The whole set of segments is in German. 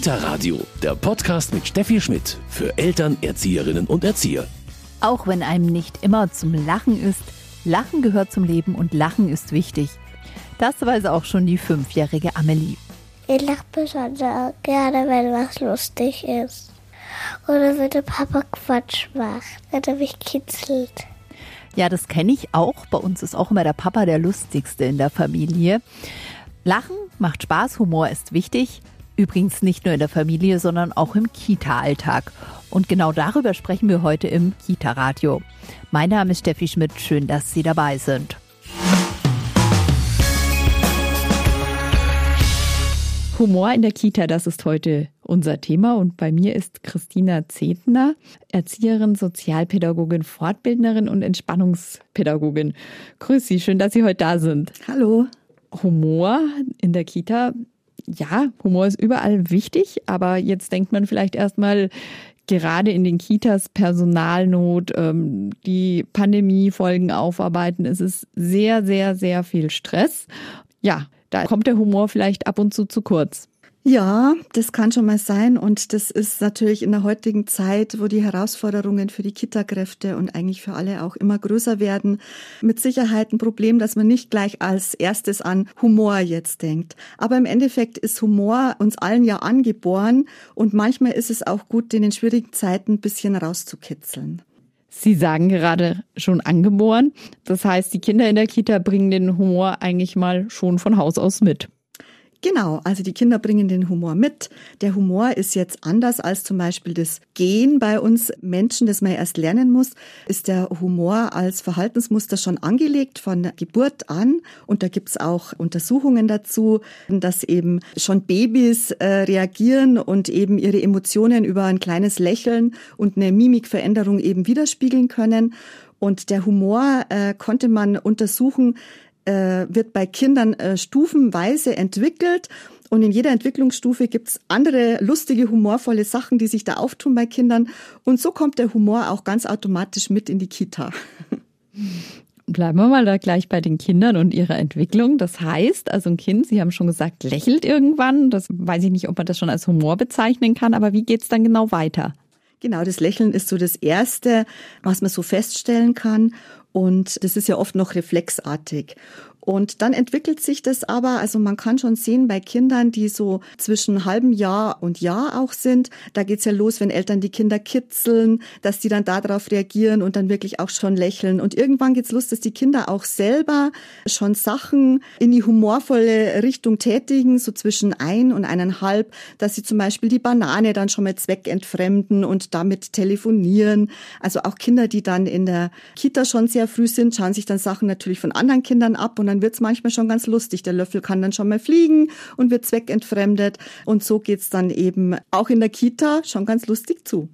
Kita Radio, der Podcast mit Steffi Schmidt für Eltern, Erzieherinnen und Erzieher. Auch wenn einem nicht immer zum Lachen ist, Lachen gehört zum Leben und Lachen ist wichtig. Das weiß auch schon die fünfjährige Amelie. Ich lache besonders gerne, wenn was lustig ist. Oder wenn der Papa Quatsch macht, wenn er mich kitzelt. Ja, das kenne ich auch. Bei uns ist auch immer der Papa der lustigste in der Familie. Lachen macht Spaß, Humor ist wichtig. Übrigens nicht nur in der Familie, sondern auch im Kita-Alltag. Und genau darüber sprechen wir heute im Kita-Radio. Mein Name ist Steffi Schmidt. Schön, dass Sie dabei sind. Humor in der Kita, das ist heute unser Thema. Und bei mir ist Christina Zetner, Erzieherin, Sozialpädagogin, Fortbildnerin und Entspannungspädagogin. Grüß Sie, schön, dass Sie heute da sind. Hallo. Humor in der Kita. Ja, Humor ist überall wichtig, aber jetzt denkt man vielleicht erstmal, gerade in den Kitas Personalnot, ähm, die Pandemiefolgen aufarbeiten. Es ist sehr, sehr, sehr viel Stress. Ja, da kommt der Humor vielleicht ab und zu zu kurz. Ja, das kann schon mal sein. Und das ist natürlich in der heutigen Zeit, wo die Herausforderungen für die Kita-Kräfte und eigentlich für alle auch immer größer werden, mit Sicherheit ein Problem, dass man nicht gleich als erstes an Humor jetzt denkt. Aber im Endeffekt ist Humor uns allen ja angeboren. Und manchmal ist es auch gut, den in schwierigen Zeiten ein bisschen rauszukitzeln. Sie sagen gerade schon angeboren. Das heißt, die Kinder in der Kita bringen den Humor eigentlich mal schon von Haus aus mit. Genau, also die Kinder bringen den Humor mit. Der Humor ist jetzt anders als zum Beispiel das Gehen bei uns Menschen, das man erst lernen muss, ist der Humor als Verhaltensmuster schon angelegt von Geburt an. Und da gibt's auch Untersuchungen dazu, dass eben schon Babys äh, reagieren und eben ihre Emotionen über ein kleines Lächeln und eine Mimikveränderung eben widerspiegeln können. Und der Humor äh, konnte man untersuchen, äh, wird bei Kindern äh, stufenweise entwickelt. Und in jeder Entwicklungsstufe gibt's andere lustige, humorvolle Sachen, die sich da auftun bei Kindern. Und so kommt der Humor auch ganz automatisch mit in die Kita. Bleiben wir mal da gleich bei den Kindern und ihrer Entwicklung. Das heißt, also ein Kind, Sie haben schon gesagt, lächelt irgendwann. Das weiß ich nicht, ob man das schon als Humor bezeichnen kann, aber wie geht's dann genau weiter? Genau, das Lächeln ist so das Erste, was man so feststellen kann. Und das ist ja oft noch reflexartig. Und dann entwickelt sich das aber, also man kann schon sehen bei Kindern, die so zwischen halbem Jahr und Jahr auch sind, da geht's ja los, wenn Eltern die Kinder kitzeln, dass die dann darauf reagieren und dann wirklich auch schon lächeln. Und irgendwann geht's los, dass die Kinder auch selber schon Sachen in die humorvolle Richtung tätigen, so zwischen ein und eineinhalb, dass sie zum Beispiel die Banane dann schon mal zweckentfremden und damit telefonieren. Also auch Kinder, die dann in der Kita schon sehr früh sind, schauen sich dann Sachen natürlich von anderen Kindern ab und dann wird's manchmal schon ganz lustig. Der Löffel kann dann schon mal fliegen und wird zweckentfremdet. Und so geht's dann eben auch in der Kita schon ganz lustig zu.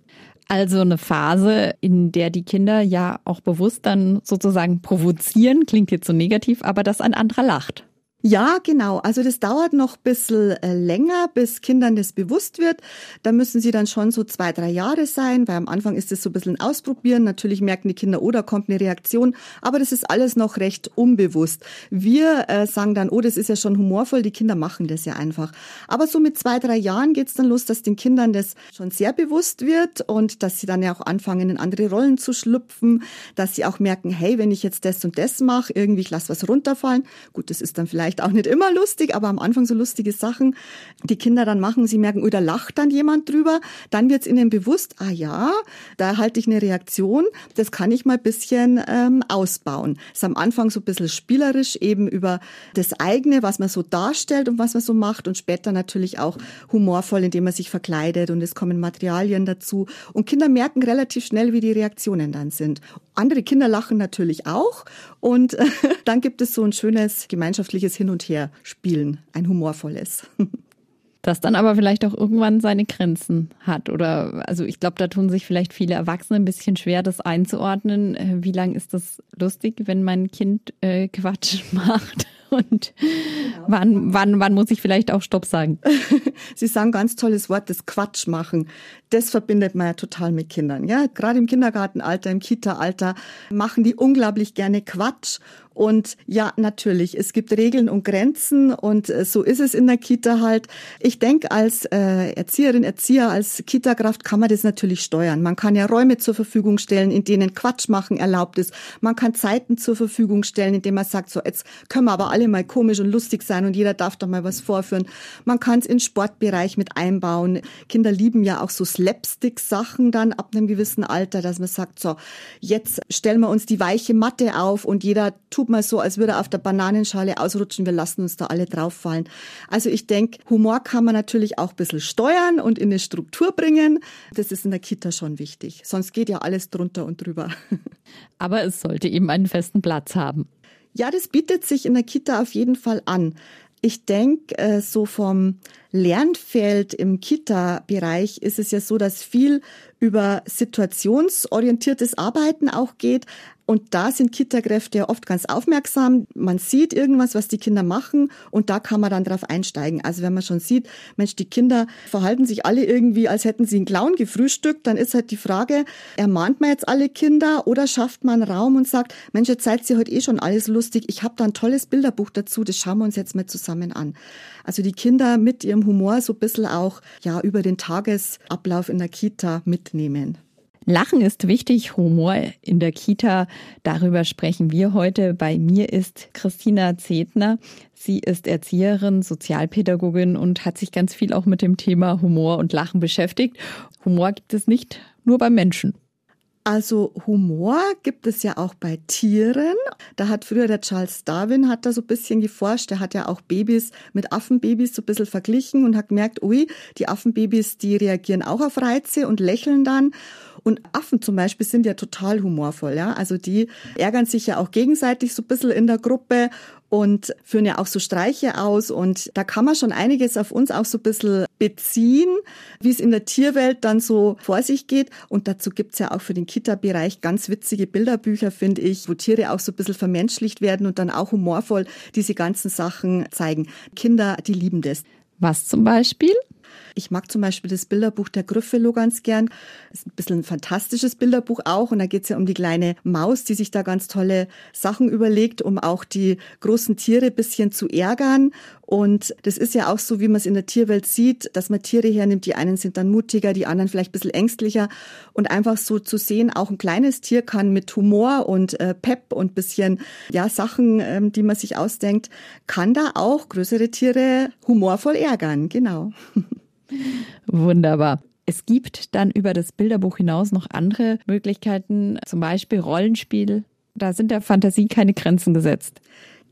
Also eine Phase, in der die Kinder ja auch bewusst dann sozusagen provozieren, klingt jetzt so negativ, aber dass ein anderer lacht. Ja, genau. Also das dauert noch ein bisschen äh, länger, bis Kindern das bewusst wird. Da müssen sie dann schon so zwei, drei Jahre sein, weil am Anfang ist es so ein bisschen ausprobieren. Natürlich merken die Kinder, oh, da kommt eine Reaktion, aber das ist alles noch recht unbewusst. Wir äh, sagen dann, oh, das ist ja schon humorvoll, die Kinder machen das ja einfach. Aber so mit zwei, drei Jahren geht's dann los, dass den Kindern das schon sehr bewusst wird und dass sie dann ja auch anfangen, in andere Rollen zu schlüpfen, dass sie auch merken, hey, wenn ich jetzt das und das mache, irgendwie ich lasse was runterfallen. Gut, das ist dann vielleicht vielleicht auch nicht immer lustig, aber am Anfang so lustige Sachen, die Kinder dann machen, sie merken, oh, da lacht dann jemand drüber, dann wird es ihnen bewusst, ah ja, da halte ich eine Reaktion, das kann ich mal bisschen ähm, ausbauen. Ist am Anfang so ein bisschen spielerisch, eben über das eigene, was man so darstellt und was man so macht und später natürlich auch humorvoll, indem man sich verkleidet und es kommen Materialien dazu. Und Kinder merken relativ schnell, wie die Reaktionen dann sind. Andere Kinder lachen natürlich auch und äh, dann gibt es so ein schönes gemeinschaftliches Hin und Her spielen, ein humorvolles. Das dann aber vielleicht auch irgendwann seine Grenzen hat. Oder also ich glaube, da tun sich vielleicht viele Erwachsene ein bisschen schwer, das einzuordnen. Äh, wie lang ist das lustig, wenn mein Kind äh, Quatsch macht? Und genau. wann, wann, wann muss ich vielleicht auch Stopp sagen? Sie sagen ganz tolles Wort, das Quatsch machen. Das verbindet man ja total mit Kindern. Ja, gerade im Kindergartenalter, im Kita-Alter machen die unglaublich gerne Quatsch. Und ja, natürlich, es gibt Regeln und Grenzen und äh, so ist es in der Kita halt. Ich denke, als äh, Erzieherin, Erzieher, als Kita-Kraft kann man das natürlich steuern. Man kann ja Räume zur Verfügung stellen, in denen Quatsch machen erlaubt ist. Man kann Zeiten zur Verfügung stellen, indem man sagt, so jetzt können wir aber alle mal komisch und lustig sein und jeder darf doch mal was vorführen. Man kann es in Sportbereich mit einbauen. Kinder lieben ja auch so Slapstick-Sachen dann ab einem gewissen Alter, dass man sagt, so jetzt stellen wir uns die weiche Matte auf und jeder tut tut mal so, als würde er auf der Bananenschale ausrutschen. Wir lassen uns da alle drauf fallen. Also ich denke, Humor kann man natürlich auch ein bisschen steuern und in eine Struktur bringen. Das ist in der Kita schon wichtig. Sonst geht ja alles drunter und drüber. Aber es sollte eben einen festen Platz haben. Ja, das bietet sich in der Kita auf jeden Fall an. Ich denke, äh, so vom Lernfeld im Kita-Bereich ist es ja so, dass viel über situationsorientiertes Arbeiten auch geht. Und da sind Kita-Kräfte oft ganz aufmerksam. Man sieht irgendwas, was die Kinder machen und da kann man dann drauf einsteigen. Also wenn man schon sieht, Mensch, die Kinder verhalten sich alle irgendwie, als hätten sie einen Clown gefrühstückt, dann ist halt die Frage, ermahnt man jetzt alle Kinder oder schafft man Raum und sagt, Mensch, jetzt seid ihr heute eh schon alles lustig. Ich habe da ein tolles Bilderbuch dazu, das schauen wir uns jetzt mal zusammen an. Also die Kinder mit ihrem Humor so ein bisschen auch ja über den Tagesablauf in der Kita mitnehmen. Lachen ist wichtig, Humor in der Kita. Darüber sprechen wir heute. Bei mir ist Christina Zetner. Sie ist Erzieherin, Sozialpädagogin und hat sich ganz viel auch mit dem Thema Humor und Lachen beschäftigt. Humor gibt es nicht nur beim Menschen. Also Humor gibt es ja auch bei Tieren. Da hat früher der Charles Darwin hat da so ein bisschen geforscht. Der hat ja auch Babys mit Affenbabys so ein bisschen verglichen und hat gemerkt, ui, die Affenbabys, die reagieren auch auf Reize und lächeln dann. Und Affen zum Beispiel sind ja total humorvoll, ja. Also die ärgern sich ja auch gegenseitig so ein bisschen in der Gruppe und führen ja auch so Streiche aus. Und da kann man schon einiges auf uns auch so ein bisschen beziehen, wie es in der Tierwelt dann so vor sich geht. Und dazu gibt's ja auch für den Kita-Bereich ganz witzige Bilderbücher, finde ich, wo Tiere auch so ein bisschen vermenschlicht werden und dann auch humorvoll diese ganzen Sachen zeigen. Kinder, die lieben das. Was zum Beispiel? Ich mag zum Beispiel das Bilderbuch der Gryffalo ganz gern. Das ist ein bisschen ein fantastisches Bilderbuch auch. Und da geht es ja um die kleine Maus, die sich da ganz tolle Sachen überlegt, um auch die großen Tiere bisschen zu ärgern. Und das ist ja auch so, wie man es in der Tierwelt sieht, dass man Tiere hernimmt. Die einen sind dann mutiger, die anderen vielleicht ein bisschen ängstlicher. Und einfach so zu sehen, auch ein kleines Tier kann mit Humor und äh, Pep und bisschen, ja, Sachen, ähm, die man sich ausdenkt, kann da auch größere Tiere humorvoll ärgern. Genau. Wunderbar. Es gibt dann über das Bilderbuch hinaus noch andere Möglichkeiten, zum Beispiel Rollenspiel. Da sind der Fantasie keine Grenzen gesetzt.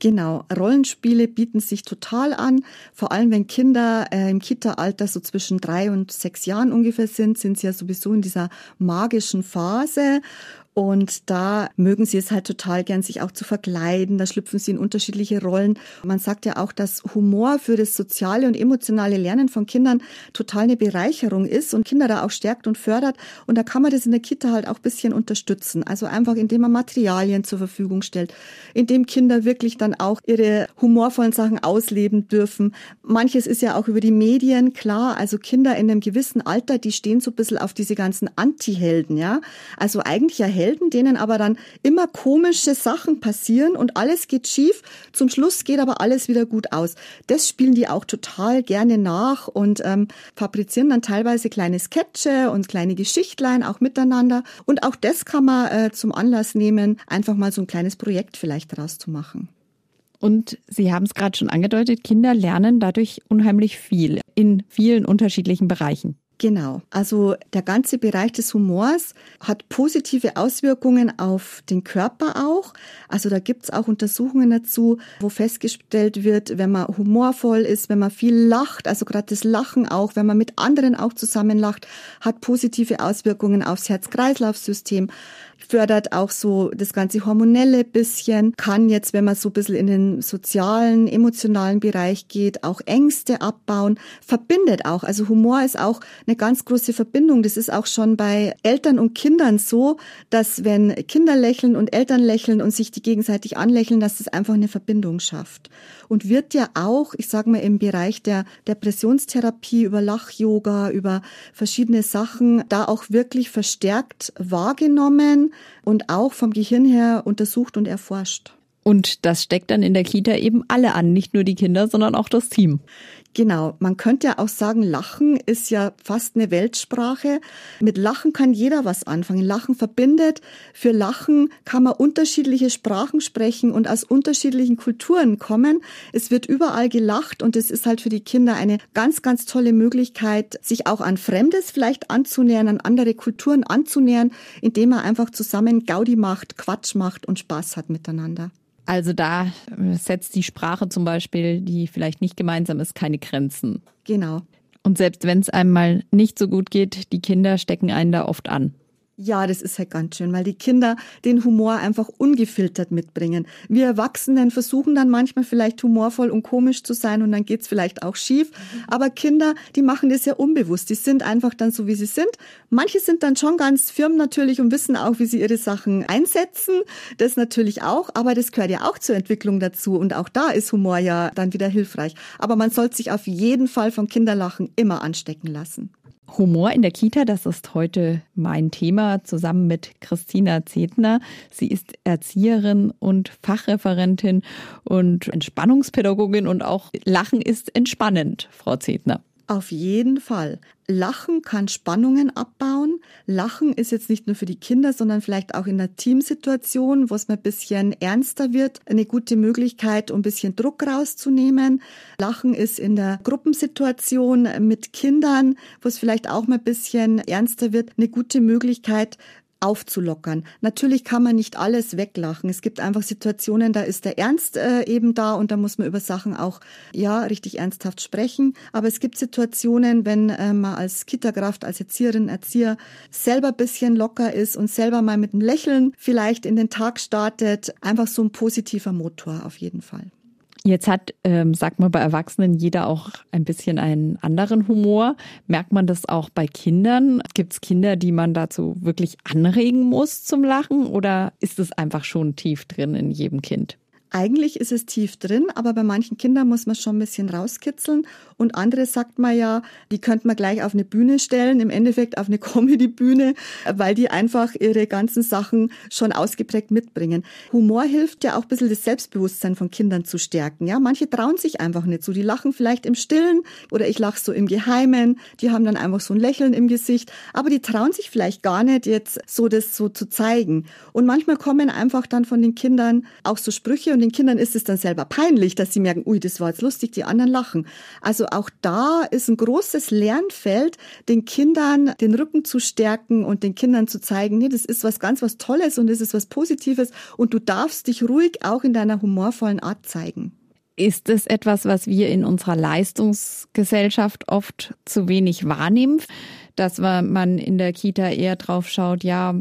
Genau, Rollenspiele bieten sich total an. Vor allem, wenn Kinder äh, im Kita-Alter so zwischen drei und sechs Jahren ungefähr sind, sind sie ja sowieso in dieser magischen Phase. Und da mögen sie es halt total gern, sich auch zu verkleiden. Da schlüpfen sie in unterschiedliche Rollen. Man sagt ja auch, dass Humor für das soziale und emotionale Lernen von Kindern total eine Bereicherung ist und Kinder da auch stärkt und fördert. Und da kann man das in der Kita halt auch bisschen unterstützen. Also einfach, indem man Materialien zur Verfügung stellt, indem Kinder wirklich dann auch ihre humorvollen Sachen ausleben dürfen. Manches ist ja auch über die Medien klar. Also Kinder in einem gewissen Alter, die stehen so ein bisschen auf diese ganzen Anti-Helden, ja. Also eigentlich ja Helden, denen aber dann immer komische Sachen passieren und alles geht schief. Zum Schluss geht aber alles wieder gut aus. Das spielen die auch total gerne nach und ähm, fabrizieren dann teilweise kleine Sketche und kleine Geschichtlein auch miteinander. Und auch das kann man äh, zum Anlass nehmen, einfach mal so ein kleines Projekt vielleicht daraus zu machen. Und Sie haben es gerade schon angedeutet, Kinder lernen dadurch unheimlich viel in vielen unterschiedlichen Bereichen. Genau. Also der ganze Bereich des Humors hat positive Auswirkungen auf den Körper auch. Also da gibt's auch Untersuchungen dazu, wo festgestellt wird, wenn man humorvoll ist, wenn man viel lacht, also gerade das Lachen auch, wenn man mit anderen auch zusammen lacht, hat positive Auswirkungen aufs Herz-Kreislauf-System fördert auch so das ganze hormonelle bisschen, kann jetzt, wenn man so ein bisschen in den sozialen, emotionalen Bereich geht, auch Ängste abbauen, verbindet auch. Also Humor ist auch eine ganz große Verbindung. Das ist auch schon bei Eltern und Kindern so, dass wenn Kinder lächeln und Eltern lächeln und sich die gegenseitig anlächeln, dass das einfach eine Verbindung schafft. Und wird ja auch, ich sage mal, im Bereich der Depressionstherapie über Lach-Yoga, über verschiedene Sachen, da auch wirklich verstärkt wahrgenommen und auch vom Gehirn her untersucht und erforscht. Und das steckt dann in der Kita eben alle an, nicht nur die Kinder, sondern auch das Team. Genau, man könnte ja auch sagen, Lachen ist ja fast eine Weltsprache. Mit Lachen kann jeder was anfangen. Lachen verbindet. Für Lachen kann man unterschiedliche Sprachen sprechen und aus unterschiedlichen Kulturen kommen. Es wird überall gelacht und es ist halt für die Kinder eine ganz, ganz tolle Möglichkeit, sich auch an Fremdes vielleicht anzunähern, an andere Kulturen anzunähern, indem man einfach zusammen Gaudi macht, Quatsch macht und Spaß hat miteinander. Also da äh, setzt die Sprache zum Beispiel, die vielleicht nicht gemeinsam ist, keine Grenzen. Genau. Und selbst wenn es einmal nicht so gut geht, die Kinder stecken einen da oft an. Ja, das ist halt ganz schön, weil die Kinder den Humor einfach ungefiltert mitbringen. Wir Erwachsenen versuchen dann manchmal vielleicht humorvoll und komisch zu sein und dann geht's vielleicht auch schief. Aber Kinder, die machen das ja unbewusst. Die sind einfach dann so, wie sie sind. Manche sind dann schon ganz firm natürlich und wissen auch, wie sie ihre Sachen einsetzen. Das natürlich auch. Aber das gehört ja auch zur Entwicklung dazu. Und auch da ist Humor ja dann wieder hilfreich. Aber man sollte sich auf jeden Fall vom Kinderlachen immer anstecken lassen. Humor in der Kita, das ist heute mein Thema zusammen mit Christina Zetner. Sie ist Erzieherin und Fachreferentin und Entspannungspädagogin und auch Lachen ist entspannend, Frau Zetner. Auf jeden Fall. Lachen kann Spannungen abbauen. Lachen ist jetzt nicht nur für die Kinder, sondern vielleicht auch in der Teamsituation, wo es mal ein bisschen ernster wird, eine gute Möglichkeit, um ein bisschen Druck rauszunehmen. Lachen ist in der Gruppensituation mit Kindern, wo es vielleicht auch mal ein bisschen ernster wird, eine gute Möglichkeit, aufzulockern. Natürlich kann man nicht alles weglachen. Es gibt einfach Situationen, da ist der Ernst äh, eben da und da muss man über Sachen auch ja richtig ernsthaft sprechen. Aber es gibt Situationen, wenn äh, man als Kitakraft, als Erzieherin, Erzieher selber bisschen locker ist und selber mal mit einem Lächeln vielleicht in den Tag startet, einfach so ein positiver Motor auf jeden Fall. Jetzt hat, ähm, sagt man bei Erwachsenen, jeder auch ein bisschen einen anderen Humor. Merkt man das auch bei Kindern? Gibt es Kinder, die man dazu wirklich anregen muss zum Lachen oder ist es einfach schon tief drin in jedem Kind? Eigentlich ist es tief drin, aber bei manchen Kindern muss man schon ein bisschen rauskitzeln. Und andere sagt man ja, die könnte man gleich auf eine Bühne stellen, im Endeffekt auf eine Comedy-Bühne, weil die einfach ihre ganzen Sachen schon ausgeprägt mitbringen. Humor hilft ja auch ein bisschen das Selbstbewusstsein von Kindern zu stärken. Ja, manche trauen sich einfach nicht so. Die lachen vielleicht im Stillen oder ich lache so im Geheimen. Die haben dann einfach so ein Lächeln im Gesicht, aber die trauen sich vielleicht gar nicht jetzt so das so zu zeigen. Und manchmal kommen einfach dann von den Kindern auch so Sprüche und den Kindern ist es dann selber peinlich, dass sie merken, ui, das war jetzt lustig, die anderen lachen. Also auch da ist ein großes Lernfeld, den Kindern den Rücken zu stärken und den Kindern zu zeigen, nee, das ist was ganz was Tolles und das ist was Positives und du darfst dich ruhig auch in deiner humorvollen Art zeigen. Ist es etwas, was wir in unserer Leistungsgesellschaft oft zu wenig wahrnehmen? dass man in der Kita eher drauf schaut, ja,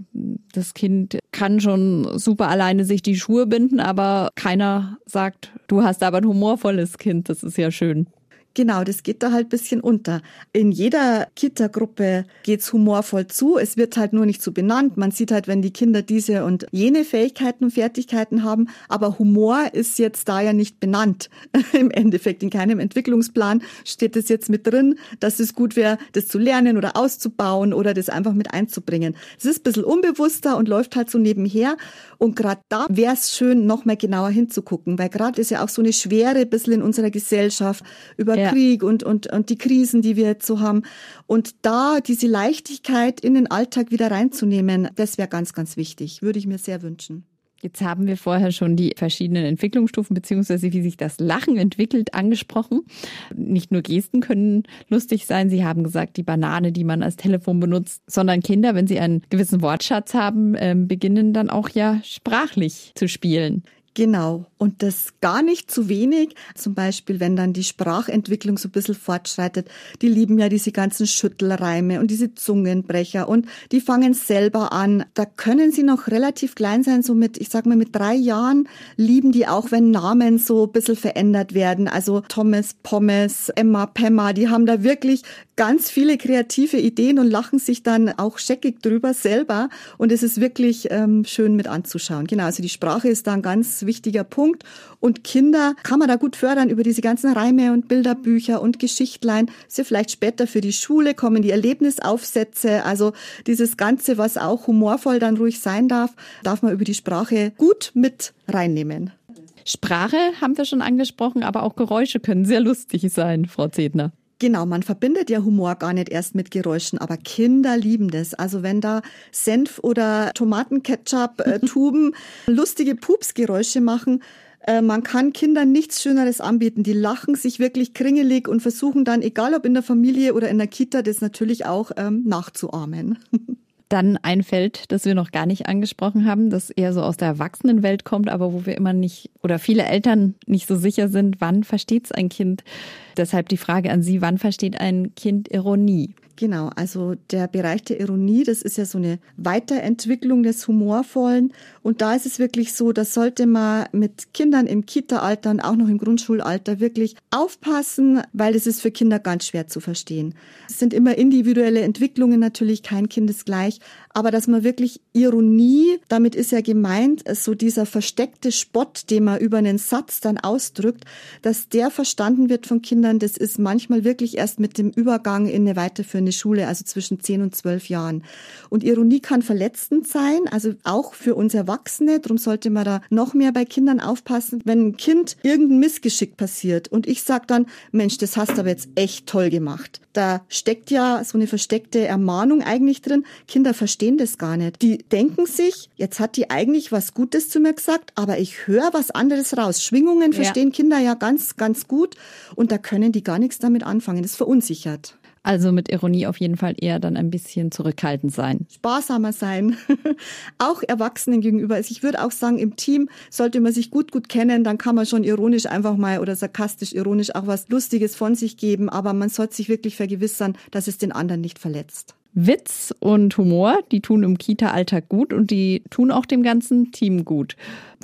das Kind kann schon super alleine sich die Schuhe binden, aber keiner sagt, du hast aber ein humorvolles Kind, das ist ja schön. Genau, das geht da halt bisschen unter. In jeder Kita-Gruppe geht's humorvoll zu. Es wird halt nur nicht so benannt. Man sieht halt, wenn die Kinder diese und jene Fähigkeiten und Fertigkeiten haben. Aber Humor ist jetzt da ja nicht benannt. Im Endeffekt in keinem Entwicklungsplan steht es jetzt mit drin, dass es gut wäre, das zu lernen oder auszubauen oder das einfach mit einzubringen. Es ist ein bisschen unbewusster und läuft halt so nebenher. Und gerade da wäre es schön, noch mal genauer hinzugucken, weil gerade ist ja auch so eine Schwere ein bisschen in unserer Gesellschaft über ja. Krieg und, und, und die Krisen, die wir jetzt so haben. Und da diese Leichtigkeit in den Alltag wieder reinzunehmen, das wäre ganz, ganz wichtig. Würde ich mir sehr wünschen. Jetzt haben wir vorher schon die verschiedenen Entwicklungsstufen beziehungsweise wie sich das Lachen entwickelt angesprochen. Nicht nur Gesten können lustig sein. Sie haben gesagt, die Banane, die man als Telefon benutzt, sondern Kinder, wenn sie einen gewissen Wortschatz haben, ähm, beginnen dann auch ja sprachlich zu spielen. Genau. Und das gar nicht zu wenig. Zum Beispiel, wenn dann die Sprachentwicklung so ein bisschen fortschreitet. Die lieben ja diese ganzen Schüttelreime und diese Zungenbrecher und die fangen selber an. Da können sie noch relativ klein sein, so mit, ich sag mal, mit drei Jahren lieben die auch, wenn Namen so ein bisschen verändert werden. Also Thomas, Pommes, Emma, Pemma, die haben da wirklich ganz viele kreative Ideen und lachen sich dann auch scheckig drüber selber. Und es ist wirklich ähm, schön mit anzuschauen. Genau, also die Sprache ist da ein wichtiger Punkt. Und Kinder kann man da gut fördern über diese ganzen Reime und Bilderbücher und Geschichtlein. Ja vielleicht später für die Schule kommen die Erlebnisaufsätze. Also dieses Ganze, was auch humorvoll dann ruhig sein darf, darf man über die Sprache gut mit reinnehmen. Sprache haben wir schon angesprochen, aber auch Geräusche können sehr lustig sein, Frau Zedner. Genau, man verbindet ja Humor gar nicht erst mit Geräuschen, aber Kinder lieben das. Also wenn da Senf oder Tomatenketchup-Tuben lustige Pupsgeräusche machen, äh, man kann Kindern nichts Schöneres anbieten. Die lachen sich wirklich kringelig und versuchen dann, egal ob in der Familie oder in der Kita, das natürlich auch ähm, nachzuahmen. Dann ein Feld, das wir noch gar nicht angesprochen haben, das eher so aus der Erwachsenenwelt kommt, aber wo wir immer nicht oder viele Eltern nicht so sicher sind, wann versteht es ein Kind. Deshalb die Frage an Sie, wann versteht ein Kind Ironie? Genau, also der Bereich der Ironie, das ist ja so eine Weiterentwicklung des Humorvollen. Und da ist es wirklich so, da sollte man mit Kindern im Kita-Alter und auch noch im Grundschulalter wirklich aufpassen, weil es ist für Kinder ganz schwer zu verstehen. Es sind immer individuelle Entwicklungen natürlich, kein Kind ist gleich, aber dass man wirklich Ironie, damit ist ja gemeint, so dieser versteckte Spott, den man über einen Satz dann ausdrückt, dass der verstanden wird von Kindern, das ist manchmal wirklich erst mit dem Übergang in eine weiterführende Schule, also zwischen 10 und 12 Jahren. Und Ironie kann verletzend sein, also auch für uns Erwachsene, darum sollte man da noch mehr bei Kindern aufpassen. Wenn ein Kind irgendein Missgeschick passiert und ich sage dann, Mensch, das hast du aber jetzt echt toll gemacht. Da steckt ja so eine versteckte Ermahnung eigentlich drin. Kinder verstehen das gar nicht. Die denken sich, jetzt hat die eigentlich was Gutes zu mir gesagt, aber ich höre was anderes raus. Schwingungen ja. verstehen Kinder ja ganz, ganz gut und da können die gar nichts damit anfangen. Das verunsichert. Also mit Ironie auf jeden Fall eher dann ein bisschen zurückhaltend sein. Sparsamer sein. auch Erwachsenen gegenüber. Also ich würde auch sagen, im Team sollte man sich gut, gut kennen. Dann kann man schon ironisch einfach mal oder sarkastisch ironisch auch was Lustiges von sich geben. Aber man sollte sich wirklich vergewissern, dass es den anderen nicht verletzt. Witz und Humor, die tun im Kita-Alltag gut und die tun auch dem ganzen Team gut.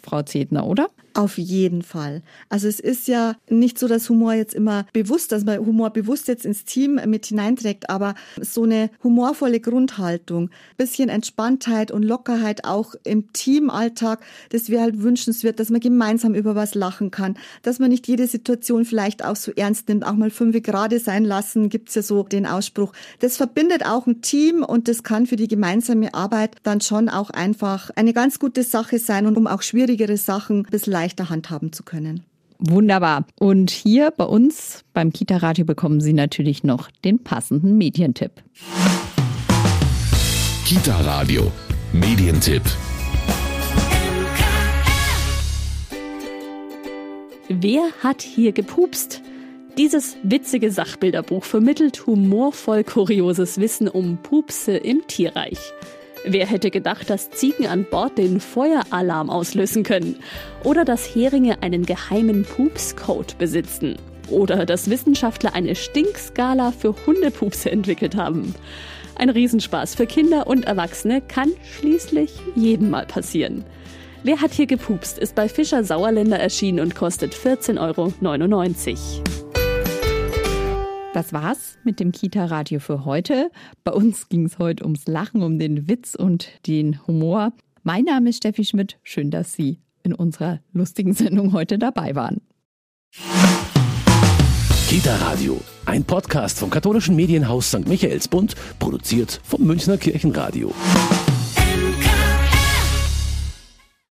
Frau Zedner, oder? Auf jeden Fall. Also es ist ja nicht so, dass Humor jetzt immer bewusst, dass man Humor bewusst jetzt ins Team mit hineinträgt, aber so eine humorvolle Grundhaltung, bisschen Entspanntheit und Lockerheit auch im Teamalltag, das wäre halt wünschenswert, dass man gemeinsam über was lachen kann, dass man nicht jede Situation vielleicht auch so ernst nimmt, auch mal fünf gerade sein lassen, gibt's ja so den Ausspruch. Das verbindet auch ein Team und das kann für die gemeinsame Arbeit dann schon auch einfach eine ganz gute Sache sein und um auch schwierigere Sachen ein bisschen leichter handhaben zu können. Wunderbar. Und hier bei uns beim Kita Radio bekommen Sie natürlich noch den passenden Medientipp. Kita Radio Medientipp. Wer hat hier gepupst? Dieses witzige Sachbilderbuch vermittelt humorvoll kurioses Wissen um Pupse im Tierreich. Wer hätte gedacht, dass Ziegen an Bord den Feueralarm auslösen können? Oder dass Heringe einen geheimen Pupscode besitzen? Oder dass Wissenschaftler eine Stinkskala für Hundepupse entwickelt haben? Ein Riesenspaß für Kinder und Erwachsene kann schließlich jedem mal passieren. Wer hat hier gepupst ist bei Fischer Sauerländer erschienen und kostet 14,99 Euro. Das war's mit dem Kita-Radio für heute. Bei uns ging es heute ums Lachen, um den Witz und den Humor. Mein Name ist Steffi Schmidt. Schön, dass Sie in unserer lustigen Sendung heute dabei waren. Kita Radio, ein Podcast vom katholischen Medienhaus St. Michaelsbund, produziert vom Münchner Kirchenradio.